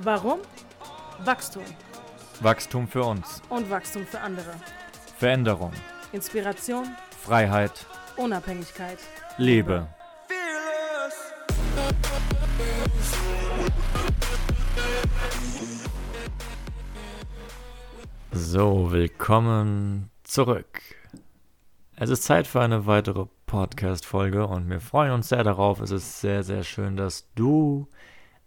Warum? Wachstum. Wachstum für uns. Und Wachstum für andere. Veränderung. Inspiration. Freiheit. Unabhängigkeit. Liebe. So, willkommen zurück. Es ist Zeit für eine weitere Podcast-Folge und wir freuen uns sehr darauf. Es ist sehr, sehr schön, dass du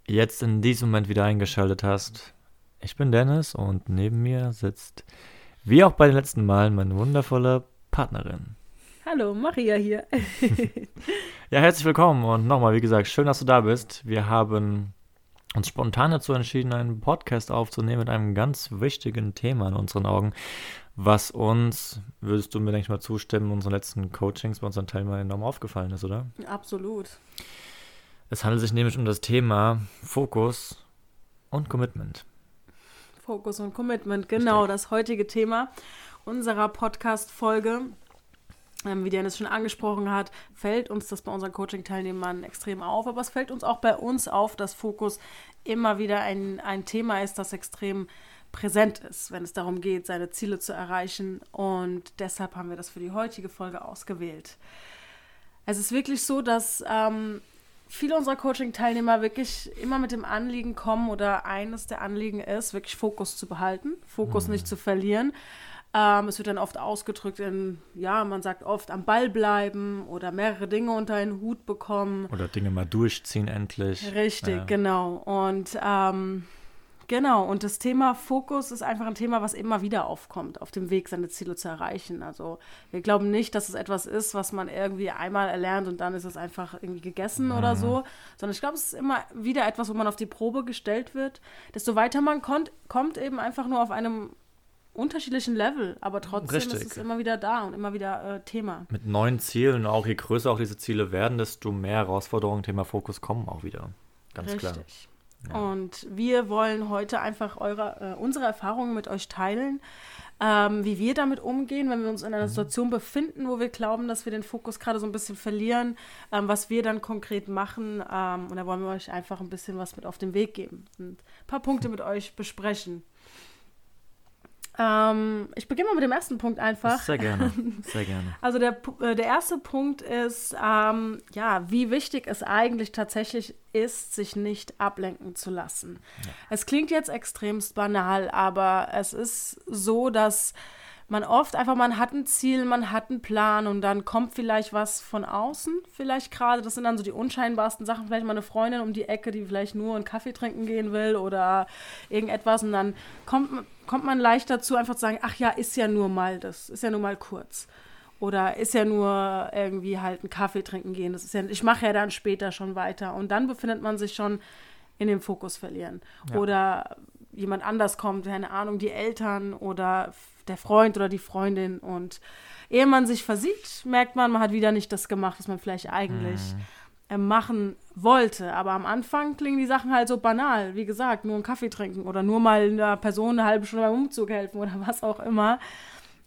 jetzt in diesem Moment wieder eingeschaltet hast. Ich bin Dennis und neben mir sitzt, wie auch bei den letzten Malen, meine wundervolle Partnerin. Hallo, Maria hier. ja, herzlich willkommen und nochmal, wie gesagt, schön, dass du da bist. Wir haben uns spontan dazu entschieden, einen Podcast aufzunehmen mit einem ganz wichtigen Thema in unseren Augen, was uns, würdest du mir, denke ich mal, zustimmen, unseren letzten Coachings bei unseren Teilnehmern enorm aufgefallen ist, oder? Absolut. Es handelt sich nämlich um das Thema Fokus und Commitment. Fokus und Commitment, genau, das heutige Thema unserer Podcast-Folge. Ähm, wie Dennis schon angesprochen hat, fällt uns das bei unseren Coaching-Teilnehmern extrem auf, aber es fällt uns auch bei uns auf, dass Fokus immer wieder ein, ein Thema ist, das extrem präsent ist, wenn es darum geht, seine Ziele zu erreichen. Und deshalb haben wir das für die heutige Folge ausgewählt. Es ist wirklich so, dass ähm, viele unserer Coaching-Teilnehmer wirklich immer mit dem Anliegen kommen oder eines der Anliegen ist, wirklich Fokus zu behalten, Fokus mhm. nicht zu verlieren. Ähm, es wird dann oft ausgedrückt in, ja, man sagt oft am Ball bleiben oder mehrere Dinge unter einen Hut bekommen. Oder Dinge mal durchziehen endlich. Richtig, ja. genau. Und ähm, Genau, und das Thema Fokus ist einfach ein Thema, was immer wieder aufkommt, auf dem Weg, seine Ziele zu erreichen. Also wir glauben nicht, dass es etwas ist, was man irgendwie einmal erlernt und dann ist es einfach irgendwie gegessen mhm. oder so, sondern ich glaube, es ist immer wieder etwas, wo man auf die Probe gestellt wird. Desto weiter man kommt, kommt eben einfach nur auf einem unterschiedlichen Level, aber trotzdem Richtig. ist es immer wieder da und immer wieder äh, Thema. Mit neuen Zielen, auch je größer auch diese Ziele werden, desto mehr Herausforderungen, Thema Fokus kommen auch wieder. Ganz Richtig. klar. Und wir wollen heute einfach eure, äh, unsere Erfahrungen mit euch teilen, ähm, wie wir damit umgehen, wenn wir uns in einer mhm. Situation befinden, wo wir glauben, dass wir den Fokus gerade so ein bisschen verlieren, ähm, was wir dann konkret machen. Ähm, und da wollen wir euch einfach ein bisschen was mit auf den Weg geben und ein paar Punkte mit euch besprechen. Ähm, ich beginne mal mit dem ersten Punkt einfach. Sehr gerne, sehr gerne. Also der, äh, der erste Punkt ist, ähm, ja, wie wichtig es eigentlich tatsächlich ist, sich nicht ablenken zu lassen. Ja. Es klingt jetzt extremst banal, aber es ist so, dass man oft einfach, man hat ein Ziel, man hat einen Plan und dann kommt vielleicht was von außen, vielleicht gerade, das sind dann so die unscheinbarsten Sachen, vielleicht mal eine Freundin um die Ecke, die vielleicht nur einen Kaffee trinken gehen will oder irgendetwas und dann kommt, kommt man leicht dazu, einfach zu sagen, ach ja, ist ja nur mal das, ist ja nur mal kurz. Oder ist ja nur irgendwie halt einen Kaffee trinken gehen. Das ist ja, ich mache ja dann später schon weiter. Und dann befindet man sich schon in dem Fokus verlieren. Ja. Oder jemand anders kommt, keine Ahnung, die Eltern oder der Freund oder die Freundin. Und ehe man sich versieht, merkt man, man hat wieder nicht das gemacht, was man vielleicht eigentlich mhm. machen wollte. Aber am Anfang klingen die Sachen halt so banal. Wie gesagt, nur einen Kaffee trinken oder nur mal einer Person eine halbe Stunde beim Umzug helfen oder was auch immer.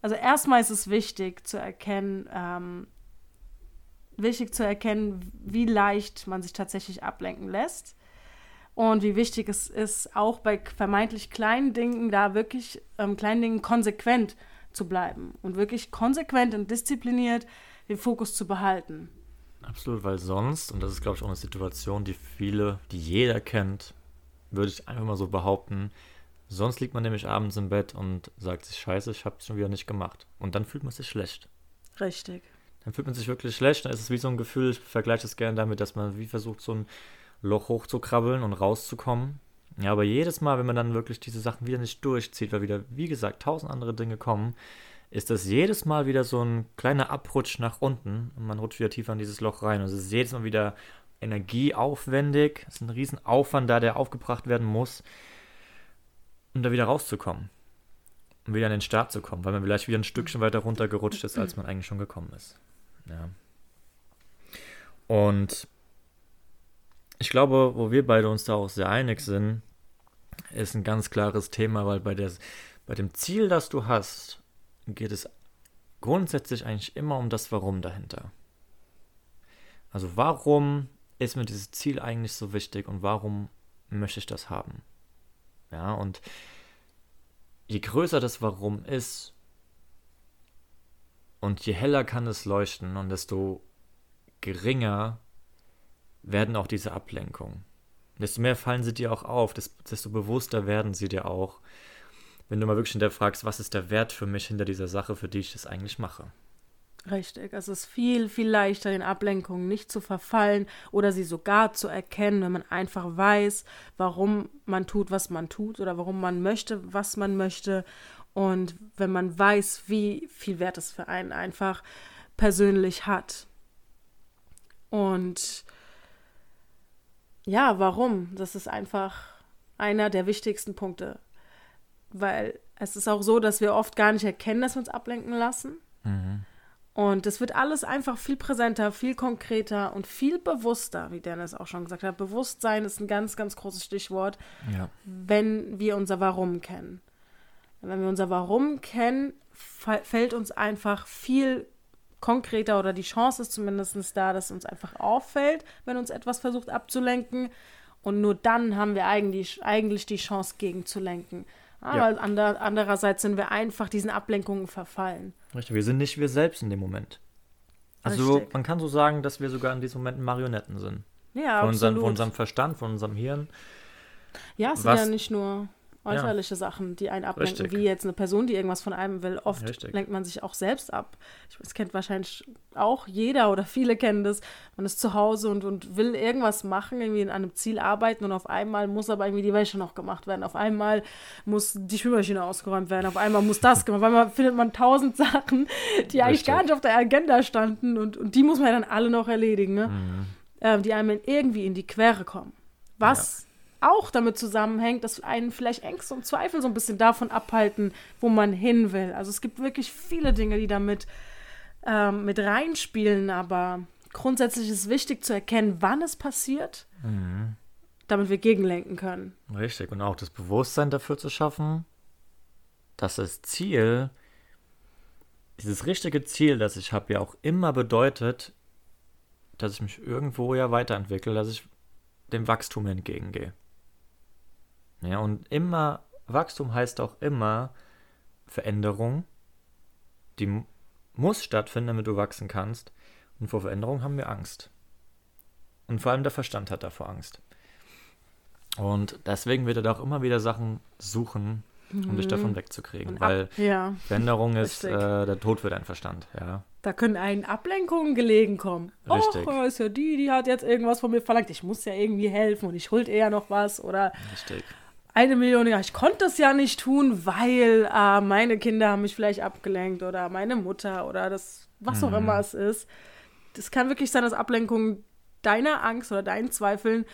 Also erstmal ist es wichtig zu erkennen, ähm, wichtig zu erkennen, wie leicht man sich tatsächlich ablenken lässt und wie wichtig es ist, auch bei vermeintlich kleinen Dingen da wirklich ähm, kleinen Dingen konsequent zu bleiben und wirklich konsequent und diszipliniert den Fokus zu behalten. Absolut, weil sonst, und das ist glaube ich auch eine Situation, die viele, die jeder kennt, würde ich einfach mal so behaupten, sonst liegt man nämlich abends im Bett und sagt sich, scheiße, ich habe es schon wieder nicht gemacht. Und dann fühlt man sich schlecht. Richtig. Dann fühlt man sich wirklich schlecht, dann ist es wie so ein Gefühl, ich vergleiche es gerne damit, dass man wie versucht, so ein Loch hochzukrabbeln und rauszukommen. Ja, aber jedes Mal, wenn man dann wirklich diese Sachen wieder nicht durchzieht, weil wieder, wie gesagt, tausend andere Dinge kommen, ist das jedes Mal wieder so ein kleiner Abrutsch nach unten und man rutscht wieder tiefer in dieses Loch rein. Und es ist jedes Mal wieder energieaufwendig. Es ist ein Riesenaufwand da, der aufgebracht werden muss, um da wieder rauszukommen. Um wieder an den Start zu kommen, weil man vielleicht wieder ein Stückchen weiter runtergerutscht ist, als man eigentlich schon gekommen ist. Ja. Und ich glaube, wo wir beide uns da auch sehr einig sind, ist ein ganz klares Thema, weil bei, der, bei dem Ziel, das du hast, geht es grundsätzlich eigentlich immer um das Warum dahinter. Also warum ist mir dieses Ziel eigentlich so wichtig und warum möchte ich das haben? Ja, und je größer das Warum ist und je heller kann es leuchten und desto geringer werden auch diese Ablenkungen. Desto mehr fallen sie dir auch auf, desto bewusster werden sie dir auch, wenn du mal wirklich hinterfragst, was ist der Wert für mich hinter dieser Sache, für die ich das eigentlich mache. Richtig, es ist viel, viel leichter, den Ablenkungen nicht zu verfallen oder sie sogar zu erkennen, wenn man einfach weiß, warum man tut, was man tut oder warum man möchte, was man möchte. Und wenn man weiß, wie viel Wert es für einen einfach persönlich hat. Und ja, warum? Das ist einfach einer der wichtigsten Punkte. Weil es ist auch so, dass wir oft gar nicht erkennen, dass wir uns ablenken lassen. Mhm. Und es wird alles einfach viel präsenter, viel konkreter und viel bewusster, wie Dennis auch schon gesagt hat. Bewusstsein ist ein ganz, ganz großes Stichwort, ja. wenn wir unser Warum kennen. Wenn wir unser Warum kennen, fällt uns einfach viel konkreter oder die Chance ist zumindest da, dass uns einfach auffällt, wenn uns etwas versucht abzulenken. Und nur dann haben wir eigentlich, eigentlich die Chance, gegenzulenken. Aber ja. ander, andererseits sind wir einfach diesen Ablenkungen verfallen. Richtig, wir sind nicht wir selbst in dem Moment. Also Richtig. man kann so sagen, dass wir sogar in diesem Moment Marionetten sind. Ja, von, unseren, von unserem Verstand, von unserem Hirn. Ja, es sind ja nicht nur äußerliche ja. Sachen, die einen ablenken, Richtig. wie jetzt eine Person, die irgendwas von einem will. Oft Richtig. lenkt man sich auch selbst ab. Das kennt wahrscheinlich auch jeder oder viele kennen das. Man ist zu Hause und, und will irgendwas machen, irgendwie in einem Ziel arbeiten und auf einmal muss aber irgendwie die Wäsche noch gemacht werden. Auf einmal muss die Spülmaschine ausgeräumt werden. Auf einmal muss das gemacht werden. Auf einmal findet man tausend Sachen, die eigentlich Richtig. gar nicht auf der Agenda standen und, und die muss man ja dann alle noch erledigen, ne? Mhm. Ähm, die einem irgendwie in die Quere kommen. Was ja auch damit zusammenhängt, dass einen vielleicht Ängste und Zweifel so ein bisschen davon abhalten, wo man hin will. Also es gibt wirklich viele Dinge, die damit ähm, mit reinspielen, aber grundsätzlich ist es wichtig zu erkennen, wann es passiert, mhm. damit wir gegenlenken können. Richtig, und auch das Bewusstsein dafür zu schaffen, dass das Ziel, dieses richtige Ziel, das ich habe, ja auch immer bedeutet, dass ich mich irgendwo ja weiterentwickle, dass ich dem Wachstum entgegengehe. Ja, und immer, Wachstum heißt auch immer Veränderung. Die muss stattfinden, damit du wachsen kannst. Und vor Veränderung haben wir Angst. Und vor allem der Verstand hat davor Angst. Und deswegen wird er da auch immer wieder Sachen suchen, um mhm. dich davon wegzukriegen. weil ja. Veränderung ist äh, der Tod für deinen Verstand, ja. Da können einen Ablenkungen gelegen kommen. Richtig. Oh, ist ja die, die hat jetzt irgendwas von mir verlangt. Ich muss ja irgendwie helfen und ich hol eher noch was oder. Richtig eine Million, ja, ich konnte es ja nicht tun, weil äh, meine Kinder haben mich vielleicht abgelenkt oder meine Mutter oder das, was mhm. auch immer es ist. Das kann wirklich sein, dass Ablenkungen deiner Angst oder deinen Zweifeln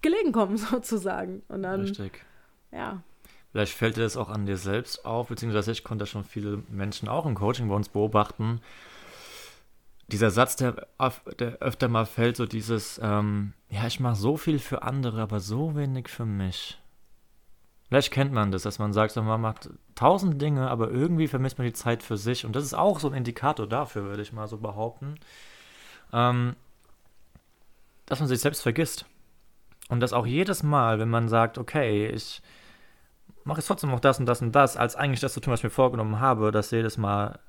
gelegen kommen, sozusagen. Und dann, Richtig. Ja. Vielleicht fällt dir das auch an dir selbst auf, beziehungsweise ich konnte schon viele Menschen auch im Coaching bei uns beobachten. Dieser Satz, der, der öfter mal fällt, so dieses, ähm, ja, ich mache so viel für andere, aber so wenig für mich. Vielleicht kennt man das, dass man sagt, man macht tausend Dinge, aber irgendwie vermisst man die Zeit für sich. Und das ist auch so ein Indikator dafür, würde ich mal so behaupten, ähm, dass man sich selbst vergisst. Und dass auch jedes Mal, wenn man sagt, okay, ich mache jetzt trotzdem noch das und das und das, als eigentlich das zu tun, was ich mir vorgenommen habe, dass jedes Mal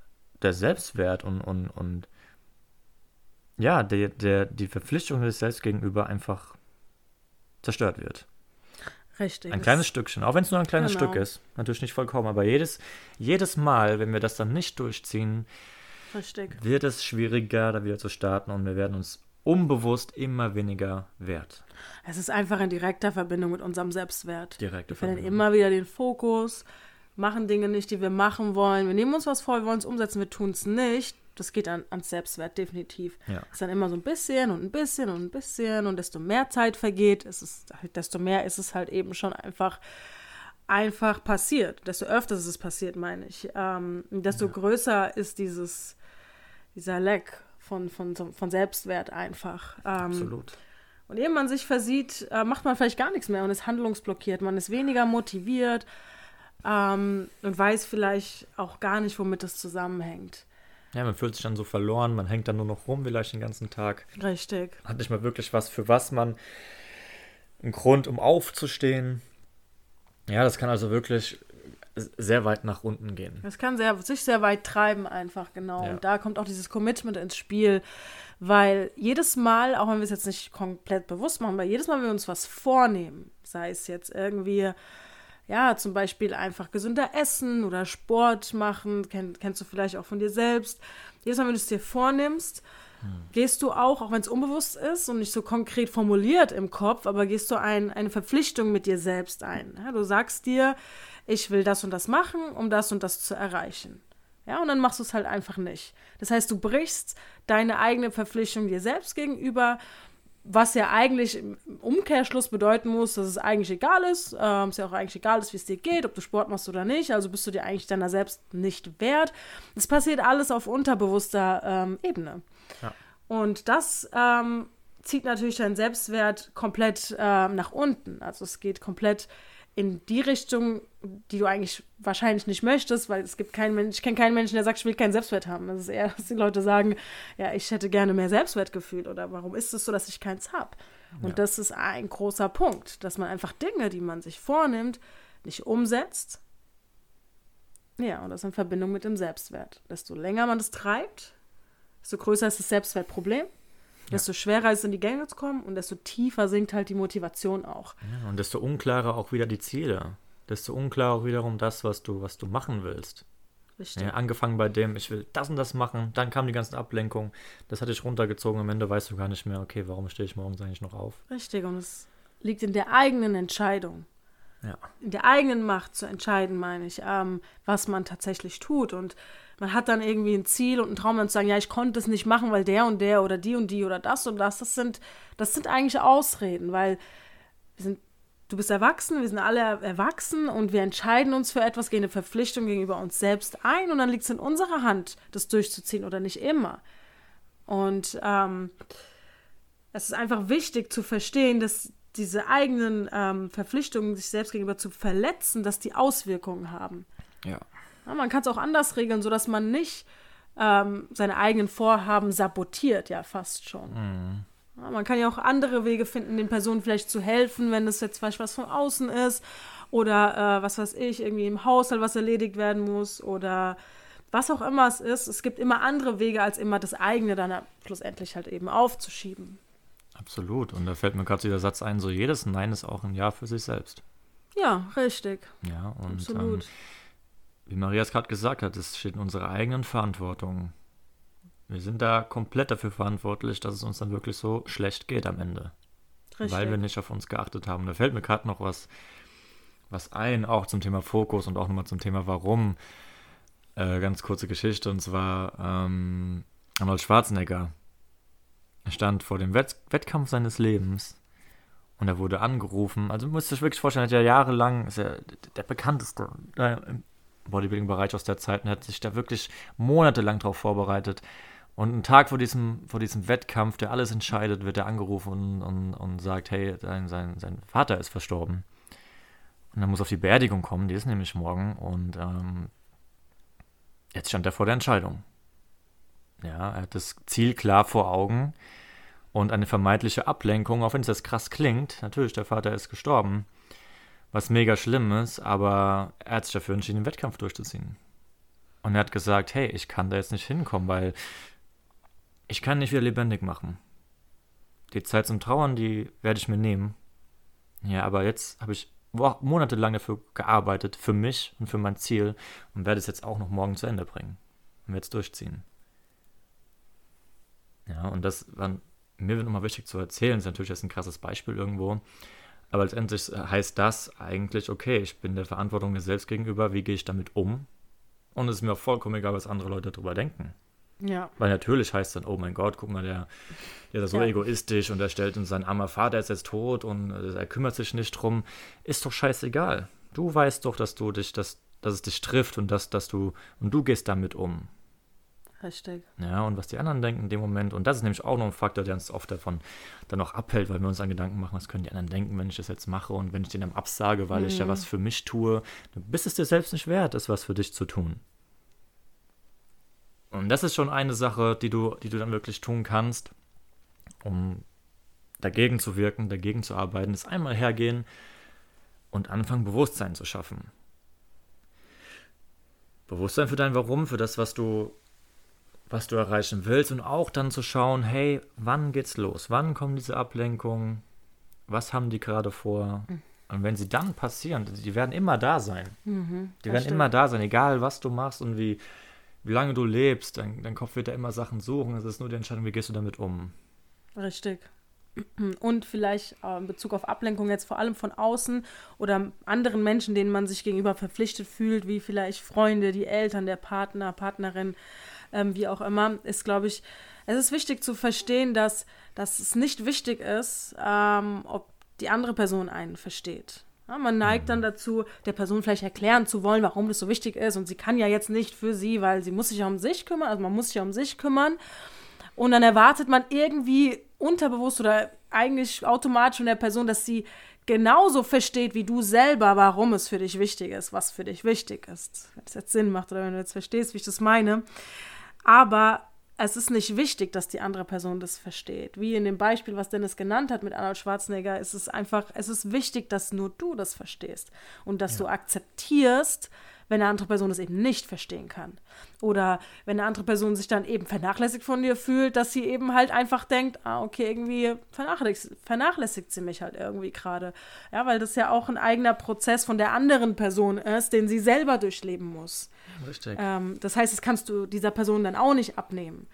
der Selbstwert und, und, und ja, der, der, die Verpflichtung des Selbst gegenüber einfach zerstört wird. Richtig. Ein kleines Stückchen, auch wenn es nur ein kleines genau. Stück ist. Natürlich nicht vollkommen, aber jedes, jedes Mal, wenn wir das dann nicht durchziehen, Richtig. wird es schwieriger, da wieder zu starten und wir werden uns unbewusst immer weniger wert. Es ist einfach in direkter Verbindung mit unserem Selbstwert. Direkte wir verlieren immer wieder den Fokus, machen Dinge nicht, die wir machen wollen. Wir nehmen uns was vor, wir wollen es umsetzen, wir tun es nicht das geht an, ans Selbstwert definitiv. Ja. Es ist dann immer so ein bisschen und ein bisschen und ein bisschen und desto mehr Zeit vergeht, ist es halt, desto mehr ist es halt eben schon einfach einfach passiert. Desto öfter ist es passiert, meine ich. Ähm, desto ja. größer ist dieses dieser Leck von, von, von Selbstwert einfach. Ähm, Absolut. Und ehe man sich versieht, äh, macht man vielleicht gar nichts mehr und ist handlungsblockiert. Man ist weniger motiviert ähm, und weiß vielleicht auch gar nicht, womit das zusammenhängt. Ja, man fühlt sich dann so verloren, man hängt dann nur noch rum vielleicht den ganzen Tag. Richtig. Hat nicht mal wirklich was, für was man einen Grund, um aufzustehen. Ja, das kann also wirklich sehr weit nach unten gehen. Das kann sehr, sich sehr weit treiben, einfach, genau. Ja. Und da kommt auch dieses Commitment ins Spiel, weil jedes Mal, auch wenn wir es jetzt nicht komplett bewusst machen, weil jedes Mal, wenn wir uns was vornehmen, sei es jetzt irgendwie, ja, zum Beispiel einfach gesünder essen oder Sport machen, kenn, kennst du vielleicht auch von dir selbst. Jedes Mal, wenn du es dir vornimmst, hm. gehst du auch, auch wenn es unbewusst ist und nicht so konkret formuliert im Kopf, aber gehst du ein, eine Verpflichtung mit dir selbst ein. Ja, du sagst dir, ich will das und das machen, um das und das zu erreichen. Ja, und dann machst du es halt einfach nicht. Das heißt, du brichst deine eigene Verpflichtung dir selbst gegenüber, was ja eigentlich im Umkehrschluss bedeuten muss, dass es eigentlich egal ist, äh, es ja auch eigentlich egal ist, wie es dir geht, ob du Sport machst oder nicht, also bist du dir eigentlich deiner selbst nicht wert. Es passiert alles auf unterbewusster ähm, Ebene. Ja. Und das ähm, zieht natürlich deinen Selbstwert komplett äh, nach unten. Also es geht komplett in die Richtung, die du eigentlich wahrscheinlich nicht möchtest, weil es gibt keinen Menschen, ich kenne keinen Menschen, der sagt, ich will keinen Selbstwert haben. Das ist eher, dass die Leute sagen, ja, ich hätte gerne mehr Selbstwertgefühl oder warum ist es so, dass ich keins habe? Und ja. das ist ein großer Punkt, dass man einfach Dinge, die man sich vornimmt, nicht umsetzt. Ja, und das in Verbindung mit dem Selbstwert. Desto länger man das treibt, desto größer ist das Selbstwertproblem desto schwerer ist es in die Gänge zu kommen und desto tiefer sinkt halt die Motivation auch. Ja, und desto unklarer auch wieder die Ziele. Desto unklarer auch wiederum das, was du, was du machen willst. Richtig. Ja, angefangen bei dem, ich will das und das machen, dann kam die ganzen Ablenkungen, das hatte ich runtergezogen, am Ende weißt du gar nicht mehr, okay, warum stehe ich morgens eigentlich noch auf? Richtig, und es liegt in der eigenen Entscheidung. Ja. In der eigenen Macht zu entscheiden, meine ich, ähm, was man tatsächlich tut. Und man hat dann irgendwie ein Ziel und einen Traum dann zu sagen, ja, ich konnte es nicht machen, weil der und der oder die und die oder das und das, das sind, das sind eigentlich Ausreden, weil wir sind, du bist erwachsen, wir sind alle erwachsen und wir entscheiden uns für etwas, gehen eine Verpflichtung gegenüber uns selbst ein und dann liegt es in unserer Hand, das durchzuziehen oder nicht immer. Und ähm, es ist einfach wichtig zu verstehen, dass diese eigenen ähm, Verpflichtungen, sich selbst gegenüber zu verletzen, dass die Auswirkungen haben. Ja. Ja, man kann es auch anders regeln, sodass man nicht ähm, seine eigenen Vorhaben sabotiert, ja, fast schon. Mhm. Ja, man kann ja auch andere Wege finden, den Personen vielleicht zu helfen, wenn es jetzt vielleicht was von außen ist oder äh, was weiß ich, irgendwie im Haushalt was erledigt werden muss oder was auch immer es ist. Es gibt immer andere Wege, als immer das eigene dann schlussendlich halt eben aufzuschieben. Absolut. Und da fällt mir gerade der Satz ein, so jedes Nein ist auch ein Ja für sich selbst. Ja, richtig. Ja, und Absolut. Ähm, wie Maria es gerade gesagt hat, es steht in unserer eigenen Verantwortung. Wir sind da komplett dafür verantwortlich, dass es uns dann wirklich so schlecht geht am Ende. Richtig. Weil wir nicht auf uns geachtet haben. Da fällt mir gerade noch was, was ein, auch zum Thema Fokus und auch nochmal zum Thema Warum. Äh, ganz kurze Geschichte, und zwar ähm, Arnold Schwarzenegger. Er stand vor dem Wett Wettkampf seines Lebens und er wurde angerufen. Also müsst ihr euch wirklich vorstellen, er hat ja jahrelang, ist er der bekannteste äh, Bodybuilding-Bereich aus der Zeit und hat sich da wirklich monatelang darauf vorbereitet. Und einen Tag vor diesem, vor diesem Wettkampf, der alles entscheidet, wird er angerufen und, und, und sagt, hey, sein, sein, sein Vater ist verstorben. Und er muss auf die Beerdigung kommen, die ist nämlich morgen. Und ähm, jetzt stand er vor der Entscheidung. Ja, er hat das Ziel klar vor Augen und eine vermeintliche Ablenkung, auch wenn es jetzt krass klingt. Natürlich, der Vater ist gestorben was mega schlimm ist, aber er hat sich dafür entschieden, den Wettkampf durchzuziehen. Und er hat gesagt, hey, ich kann da jetzt nicht hinkommen, weil ich kann nicht wieder lebendig machen. Die Zeit zum Trauern, die werde ich mir nehmen. Ja, aber jetzt habe ich monatelang dafür gearbeitet, für mich und für mein Ziel und werde es jetzt auch noch morgen zu Ende bringen. Und werde es durchziehen. Ja, und das war mir nochmal wichtig zu erzählen, das ist natürlich jetzt ein krasses Beispiel irgendwo, aber letztendlich heißt das eigentlich, okay, ich bin der Verantwortung mir selbst gegenüber, wie gehe ich damit um? Und es ist mir auch vollkommen egal, was andere Leute darüber denken. Ja. Weil natürlich heißt dann, oh mein Gott, guck mal, der, der ist so ja. egoistisch und er stellt uns sein armer Vater ist jetzt tot und äh, er kümmert sich nicht drum. Ist doch scheißegal. Du weißt doch, dass du dich, dass, dass es dich trifft und dass, dass du, und du gehst damit um. Richtig. Ja, und was die anderen denken in dem Moment. Und das ist nämlich auch noch ein Faktor, der uns oft davon dann auch abhält, weil wir uns dann Gedanken machen, was können die anderen denken, wenn ich das jetzt mache und wenn ich denen dann absage, weil mhm. ich ja mhm. was für mich tue, dann bist es dir selbst nicht wert, das was für dich zu tun. Und das ist schon eine Sache, die du, die du dann wirklich tun kannst, um dagegen zu wirken, dagegen zu arbeiten, ist einmal hergehen und anfangen, Bewusstsein zu schaffen. Bewusstsein für dein Warum, für das, was du, was du erreichen willst und auch dann zu schauen, hey, wann geht's los? Wann kommen diese Ablenkungen? Was haben die gerade vor? Mhm. Und wenn sie dann passieren, die werden immer da sein. Mhm, die werden stimmt. immer da sein, egal was du machst und wie, wie lange du lebst. Dein, dein Kopf wird da immer Sachen suchen. Es ist nur die Entscheidung, wie gehst du damit um. Richtig. Und vielleicht äh, in Bezug auf Ablenkung jetzt vor allem von außen oder anderen Menschen, denen man sich gegenüber verpflichtet fühlt, wie vielleicht Freunde, die Eltern, der Partner, Partnerin, ähm, wie auch immer, ist, glaube ich, es ist wichtig zu verstehen, dass, dass es nicht wichtig ist, ähm, ob die andere Person einen versteht. Ja, man neigt dann mhm. dazu, der Person vielleicht erklären zu wollen, warum das so wichtig ist. Und sie kann ja jetzt nicht für sie, weil sie muss sich ja um sich kümmern. Also man muss sich ja um sich kümmern. Und dann erwartet man irgendwie unterbewusst oder eigentlich automatisch von der Person, dass sie genauso versteht wie du selber, warum es für dich wichtig ist, was für dich wichtig ist. Wenn das jetzt Sinn macht oder wenn du jetzt verstehst, wie ich das meine. Aber es ist nicht wichtig, dass die andere Person das versteht. Wie in dem Beispiel, was Dennis genannt hat mit Arnold Schwarzenegger, ist es einfach, es ist wichtig, dass nur du das verstehst und dass ja. du akzeptierst, wenn eine andere Person es eben nicht verstehen kann. Oder wenn eine andere Person sich dann eben vernachlässigt von dir fühlt, dass sie eben halt einfach denkt, ah, okay, irgendwie vernachlässigt, vernachlässigt sie mich halt irgendwie gerade. Ja, weil das ja auch ein eigener Prozess von der anderen Person ist, den sie selber durchleben muss. Richtig. Ähm, das heißt, das kannst du dieser Person dann auch nicht abnehmen.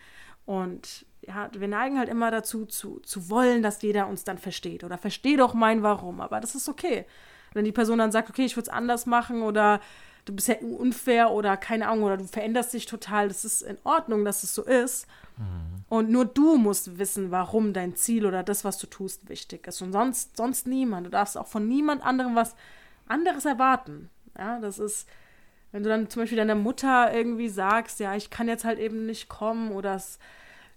Und ja, wir neigen halt immer dazu, zu, zu wollen, dass jeder uns dann versteht. Oder versteh doch mein Warum. Aber das ist okay. Wenn die Person dann sagt, okay, ich würde es anders machen oder du bist ja unfair oder keine Ahnung oder du veränderst dich total. Das ist in Ordnung, dass es so ist. Mhm. Und nur du musst wissen, warum dein Ziel oder das, was du tust, wichtig ist. Und sonst, sonst niemand. Du darfst auch von niemand anderem was anderes erwarten. Ja, das ist, wenn du dann zum Beispiel deiner Mutter irgendwie sagst, ja, ich kann jetzt halt eben nicht kommen oder es,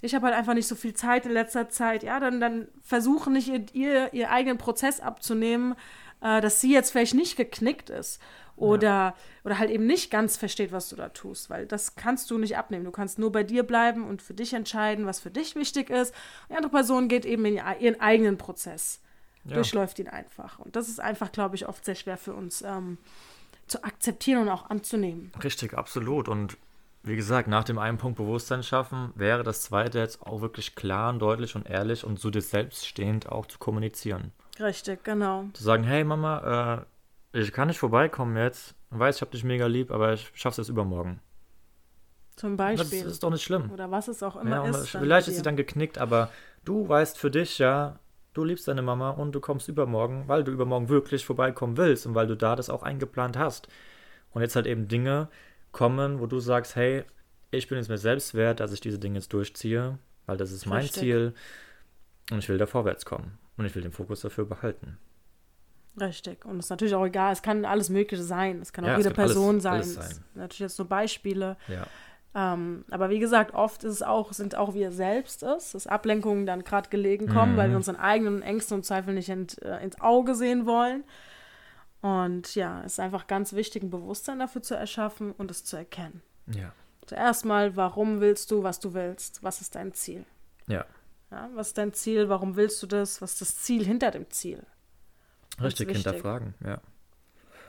ich habe halt einfach nicht so viel Zeit in letzter Zeit, ja, dann, dann versuchen nicht ihr, ihr, ihr eigenen Prozess abzunehmen, äh, dass sie jetzt vielleicht nicht geknickt ist oder, ja. oder halt eben nicht ganz versteht, was du da tust, weil das kannst du nicht abnehmen. Du kannst nur bei dir bleiben und für dich entscheiden, was für dich wichtig ist. Die andere Person geht eben in ihren eigenen Prozess, ja. durchläuft ihn einfach. Und das ist einfach, glaube ich, oft sehr schwer für uns ähm, zu akzeptieren und auch anzunehmen. Richtig, absolut. Und wie gesagt, nach dem einen Punkt Bewusstsein schaffen, wäre das zweite jetzt auch wirklich klar und deutlich und ehrlich und zu dir selbst stehend auch zu kommunizieren. Richtig, genau. Zu sagen, hey Mama, äh, ich kann nicht vorbeikommen jetzt. Ich weiß, ich habe dich mega lieb, aber ich schaff's jetzt übermorgen. Zum Beispiel. Das ist doch nicht schlimm. Oder was es auch immer ja, ist. Vielleicht ist sie dann geknickt, aber du weißt für dich ja, du liebst deine Mama und du kommst übermorgen, weil du übermorgen wirklich vorbeikommen willst und weil du da das auch eingeplant hast. Und jetzt halt eben Dinge kommen, wo du sagst, hey, ich bin es mir selbst wert, dass ich diese Dinge jetzt durchziehe, weil das ist mein. Ziel und ich will da vorwärts kommen und ich will den Fokus dafür behalten. Richtig. Und es ist natürlich auch egal, es kann alles Mögliche sein. Es kann auch ja, jede Person alles, sein. Alles sein. Natürlich jetzt nur Beispiele. Ja. Ähm, aber wie gesagt, oft ist es auch, sind auch wir selbst es, dass Ablenkungen dann gerade gelegen kommen, mhm. weil wir unseren eigenen Ängsten und Zweifeln nicht ent, äh, ins Auge sehen wollen. Und ja, es ist einfach ganz wichtig, ein Bewusstsein dafür zu erschaffen und es zu erkennen. Ja. Zuerst mal, warum willst du, was du willst? Was ist dein Ziel? Ja. ja. Was ist dein Ziel? Warum willst du das? Was ist das Ziel hinter dem Ziel? Richtig hinterfragen, ja.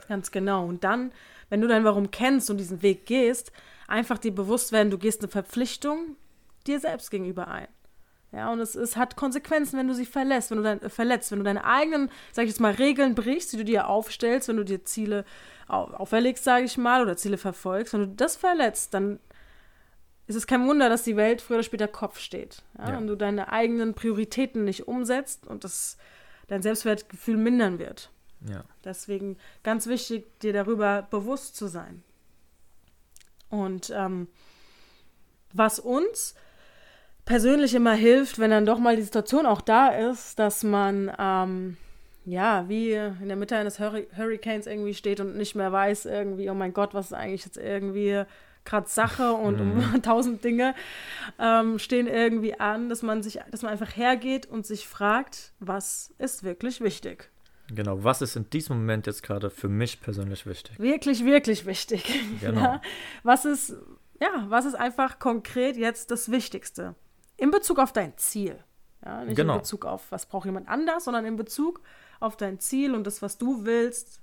Ganz genau. Und dann, wenn du dein Warum kennst und diesen Weg gehst, einfach dir bewusst werden, du gehst eine Verpflichtung dir selbst gegenüber ein. Ja, und es, es hat Konsequenzen, wenn du sie verlässt, wenn du dein, äh, verletzt, wenn du deine eigenen, sag ich jetzt mal, Regeln brichst, die du dir aufstellst, wenn du dir Ziele auf, auferlegst, sage ich mal, oder Ziele verfolgst, wenn du das verletzt, dann ist es kein Wunder, dass die Welt früher oder später Kopf steht. Ja? Ja. Wenn du deine eigenen Prioritäten nicht umsetzt und das dein Selbstwertgefühl mindern wird. Ja. Deswegen ganz wichtig, dir darüber bewusst zu sein. Und ähm, was uns persönlich immer hilft, wenn dann doch mal die Situation auch da ist, dass man ähm, ja wie in der Mitte eines Hurri Hurricanes irgendwie steht und nicht mehr weiß irgendwie, oh mein Gott, was ist eigentlich jetzt irgendwie gerade Sache und mhm. um tausend Dinge ähm, stehen irgendwie an, dass man sich, dass man einfach hergeht und sich fragt, was ist wirklich wichtig. Genau, was ist in diesem Moment jetzt gerade für mich persönlich wichtig? Wirklich, wirklich wichtig. Genau. Ja? Was ist, ja, was ist einfach konkret jetzt das Wichtigste? In Bezug auf dein Ziel. Ja, nicht genau. in Bezug auf, was braucht jemand anders, sondern in Bezug auf dein Ziel und das, was du willst,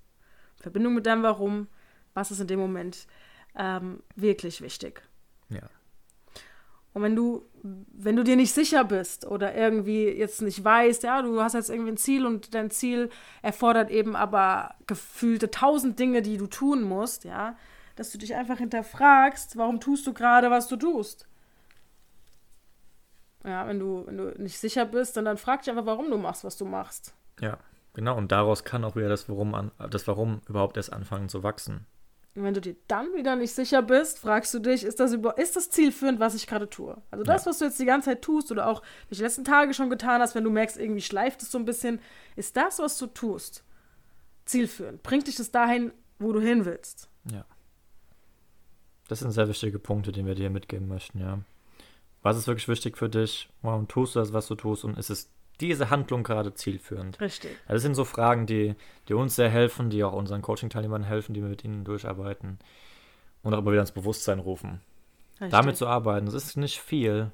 Verbindung mit deinem Warum, was ist in dem Moment ähm, wirklich wichtig. Ja. Und wenn du, wenn du dir nicht sicher bist oder irgendwie jetzt nicht weißt, ja, du hast jetzt irgendwie ein Ziel und dein Ziel erfordert eben aber gefühlte tausend Dinge, die du tun musst, ja, dass du dich einfach hinterfragst, warum tust du gerade, was du tust. Ja, wenn du, wenn du nicht sicher bist, dann, dann frag dich einfach, warum du machst, was du machst. Ja, genau. Und daraus kann auch wieder das Warum, an, das Warum überhaupt erst anfangen zu wachsen. Und wenn du dir dann wieder nicht sicher bist, fragst du dich, ist das, über, ist das zielführend, was ich gerade tue? Also das, ja. was du jetzt die ganze Zeit tust oder auch die letzten Tage schon getan hast, wenn du merkst, irgendwie schleift es so ein bisschen, ist das, was du tust, zielführend? Bringt dich das dahin, wo du hin willst? Ja. Das sind sehr wichtige Punkte, die wir dir mitgeben möchten, ja. Was ist wirklich wichtig für dich? Warum tust du das, was du tust? Und ist es diese Handlung gerade zielführend? Richtig. Das sind so Fragen, die, die uns sehr helfen, die auch unseren Coaching-Teilnehmern helfen, die wir mit ihnen durcharbeiten und auch immer wieder ins Bewusstsein rufen. Richtig. Damit zu arbeiten, das ist nicht viel,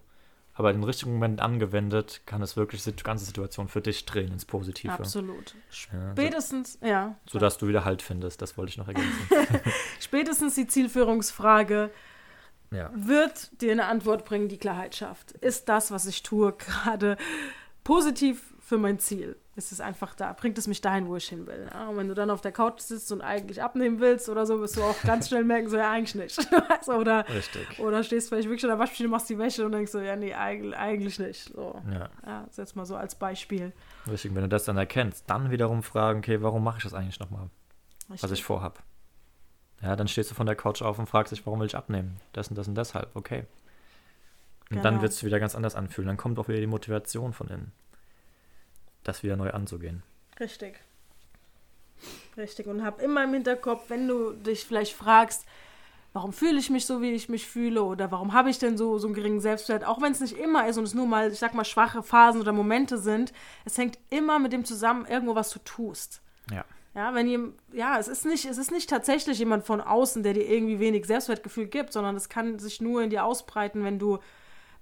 aber im richtigen Moment angewendet, kann es wirklich die ganze Situation für dich drehen ins Positive. Absolut. Spätestens, ja. So, ja. Sodass du wieder Halt findest, das wollte ich noch ergänzen. Spätestens die Zielführungsfrage ja. wird dir eine Antwort bringen, die Klarheit schafft. Ist das, was ich tue, gerade positiv für mein Ziel? Ist es einfach da? Bringt es mich dahin, wo ich hin will? Ja? Und wenn du dann auf der Couch sitzt und eigentlich abnehmen willst oder so, wirst du auch ganz schnell merken, so ja, eigentlich nicht. also, oder, Richtig. oder stehst vielleicht wirklich in der Waschmaschine, machst die Wäsche und denkst so, ja, nee, eigentlich, eigentlich nicht. So. Ja. ja. Setz mal so als Beispiel. Richtig, wenn du das dann erkennst, dann wiederum fragen, okay, warum mache ich das eigentlich nochmal? Was ich vorhab. Ja, dann stehst du von der Couch auf und fragst dich, warum will ich abnehmen? Das und das und deshalb, okay. Und genau. dann wird es wieder ganz anders anfühlen. Dann kommt auch wieder die Motivation von innen, das wieder neu anzugehen. Richtig. Richtig. Und hab immer im Hinterkopf, wenn du dich vielleicht fragst, warum fühle ich mich so, wie ich mich fühle oder warum habe ich denn so, so einen geringen Selbstwert, auch wenn es nicht immer ist und es nur mal, ich sag mal, schwache Phasen oder Momente sind, es hängt immer mit dem zusammen, irgendwo was du tust. Ja. Ja, wenn ihr, ja, es ist nicht, es ist nicht tatsächlich jemand von außen, der dir irgendwie wenig Selbstwertgefühl gibt, sondern es kann sich nur in dir ausbreiten, wenn du,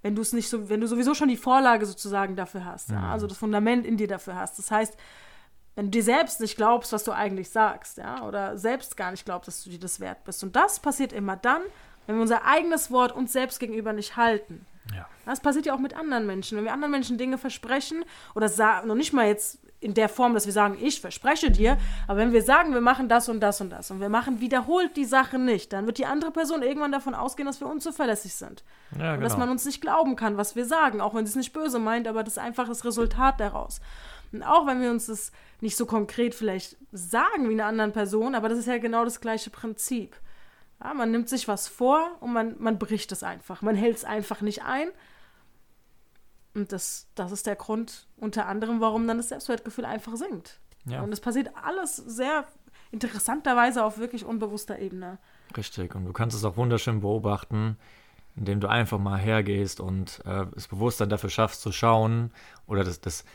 wenn du es nicht so, wenn du sowieso schon die Vorlage sozusagen dafür hast, ja, also das Fundament in dir dafür hast. Das heißt, wenn du dir selbst nicht glaubst, was du eigentlich sagst, ja, oder selbst gar nicht glaubst, dass du dir das wert bist. Und das passiert immer dann, wenn wir unser eigenes Wort uns selbst gegenüber nicht halten. Ja. Das passiert ja auch mit anderen Menschen. Wenn wir anderen Menschen Dinge versprechen oder sagen, noch nicht mal jetzt in der Form, dass wir sagen, ich verspreche dir, aber wenn wir sagen, wir machen das und das und das und wir machen wiederholt die Sache nicht, dann wird die andere Person irgendwann davon ausgehen, dass wir unzuverlässig sind. Ja, und genau. dass man uns nicht glauben kann, was wir sagen, auch wenn sie es nicht böse meint, aber das ist einfach das Resultat daraus. Und auch wenn wir uns das nicht so konkret vielleicht sagen wie einer anderen Person, aber das ist ja genau das gleiche Prinzip. Ja, man nimmt sich was vor und man, man bricht es einfach. Man hält es einfach nicht ein und das, das ist der Grund unter anderem, warum dann das Selbstwertgefühl einfach sinkt. Ja. Und es passiert alles sehr interessanterweise auf wirklich unbewusster Ebene. Richtig. Und du kannst es auch wunderschön beobachten, indem du einfach mal hergehst und äh, das Bewusstsein dafür schaffst zu schauen oder das, das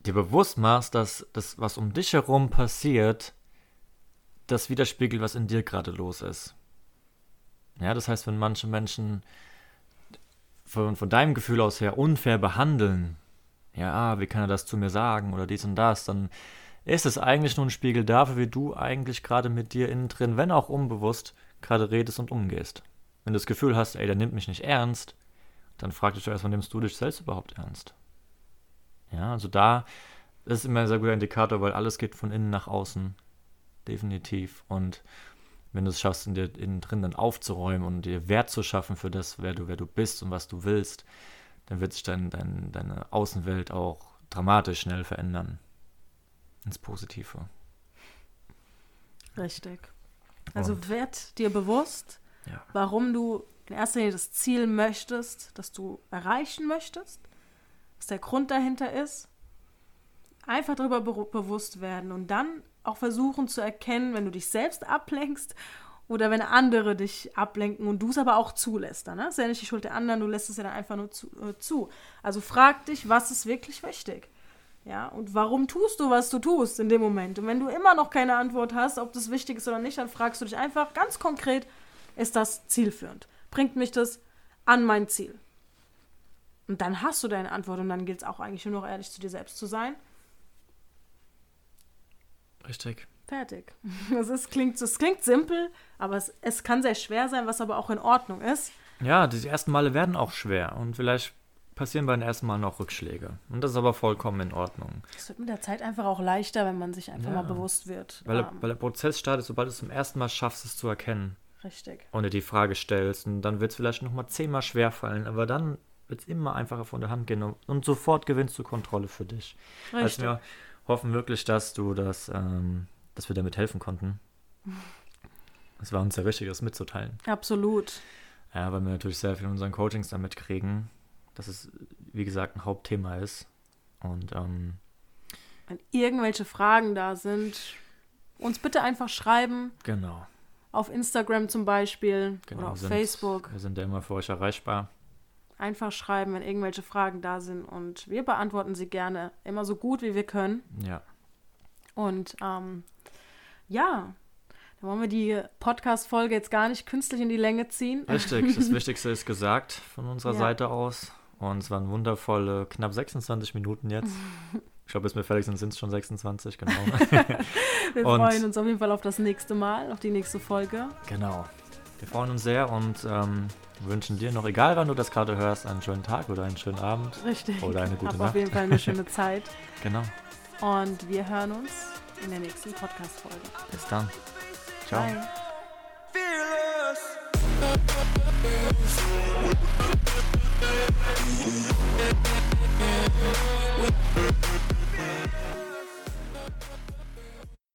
dir bewusst machst, dass das, was um dich herum passiert, das widerspiegelt, was in dir gerade los ist. Ja, das heißt, wenn manche Menschen von, von deinem Gefühl aus her unfair behandeln, ja, ah, wie kann er das zu mir sagen oder dies und das, dann ist es eigentlich nur ein Spiegel dafür, wie du eigentlich gerade mit dir innen drin, wenn auch unbewusst, gerade redest und umgehst. Wenn du das Gefühl hast, ey, der nimmt mich nicht ernst, dann frag dich erstmal, nimmst du dich selbst überhaupt ernst? Ja, also da das ist immer ein sehr guter Indikator, weil alles geht von innen nach außen. Definitiv. Und wenn du es schaffst, in dir innen drin dann aufzuräumen und dir Wert zu schaffen für das, wer du, wer du bist und was du willst, dann wird sich dein, dein, deine Außenwelt auch dramatisch schnell verändern. Ins Positive. Richtig. Also und, werd dir bewusst, ja. warum du in erster Linie das Ziel möchtest, das du erreichen möchtest, was der Grund dahinter ist. Einfach darüber be bewusst werden und dann auch versuchen zu erkennen, wenn du dich selbst ablenkst oder wenn andere dich ablenken und du es aber auch zulässt. Dann, ne? Das ist ja nicht die Schuld der anderen, du lässt es ja dann einfach nur zu, äh, zu. Also frag dich, was ist wirklich wichtig? Ja, und warum tust du, was du tust in dem Moment? Und wenn du immer noch keine Antwort hast, ob das wichtig ist oder nicht, dann fragst du dich einfach ganz konkret, ist das zielführend? Bringt mich das an mein Ziel? Und dann hast du deine Antwort und dann gilt es auch eigentlich nur noch ehrlich zu dir selbst zu sein Richtig. Fertig. Es ist, klingt, es klingt simpel, aber es, es kann sehr schwer sein, was aber auch in Ordnung ist. Ja, die ersten Male werden auch schwer und vielleicht passieren beim ersten Mal noch Rückschläge. Und das ist aber vollkommen in Ordnung. Es wird mit der Zeit einfach auch leichter, wenn man sich einfach ja. mal bewusst wird. Weil, um, weil der Prozess startet, sobald du es zum ersten Mal schaffst, es zu erkennen. Richtig. Und dir die Frage stellst. Und dann wird es vielleicht noch mal zehnmal schwer fallen, aber dann wird es immer einfacher von der Hand gehen und, und, sofort gewinnst du Kontrolle für dich. Richtig. Also wir hoffen wirklich, dass du das, ähm, dass wir damit helfen konnten. Es war uns sehr wichtig, das mitzuteilen. Absolut. Ja, weil wir natürlich sehr viel in unseren Coachings damit kriegen, dass es, wie gesagt, ein Hauptthema ist. Und ähm, wenn irgendwelche Fragen da sind, uns bitte einfach schreiben. Genau. Auf Instagram zum Beispiel genau, oder auf sind, Facebook. Wir sind ja immer für euch erreichbar. Einfach schreiben, wenn irgendwelche Fragen da sind und wir beantworten sie gerne immer so gut wie wir können. Ja. Und ähm, ja, dann wollen wir die Podcast-Folge jetzt gar nicht künstlich in die Länge ziehen. Richtig, das Wichtigste ist gesagt von unserer ja. Seite aus. Und es waren wundervolle knapp 26 Minuten jetzt. Ich glaube, bis wir fertig sind, sind es schon 26, genau. wir und freuen uns auf jeden Fall auf das nächste Mal, auf die nächste Folge. Genau. Wir freuen uns sehr und ähm, wünschen dir noch, egal wann du das gerade hörst, einen schönen Tag oder einen schönen Abend. Richtig. Oder eine gute Hab Nacht. auf jeden Fall eine schöne Zeit. genau. Und wir hören uns in der nächsten Podcast-Folge. Bis dann. Ciao. Bye. Fearless.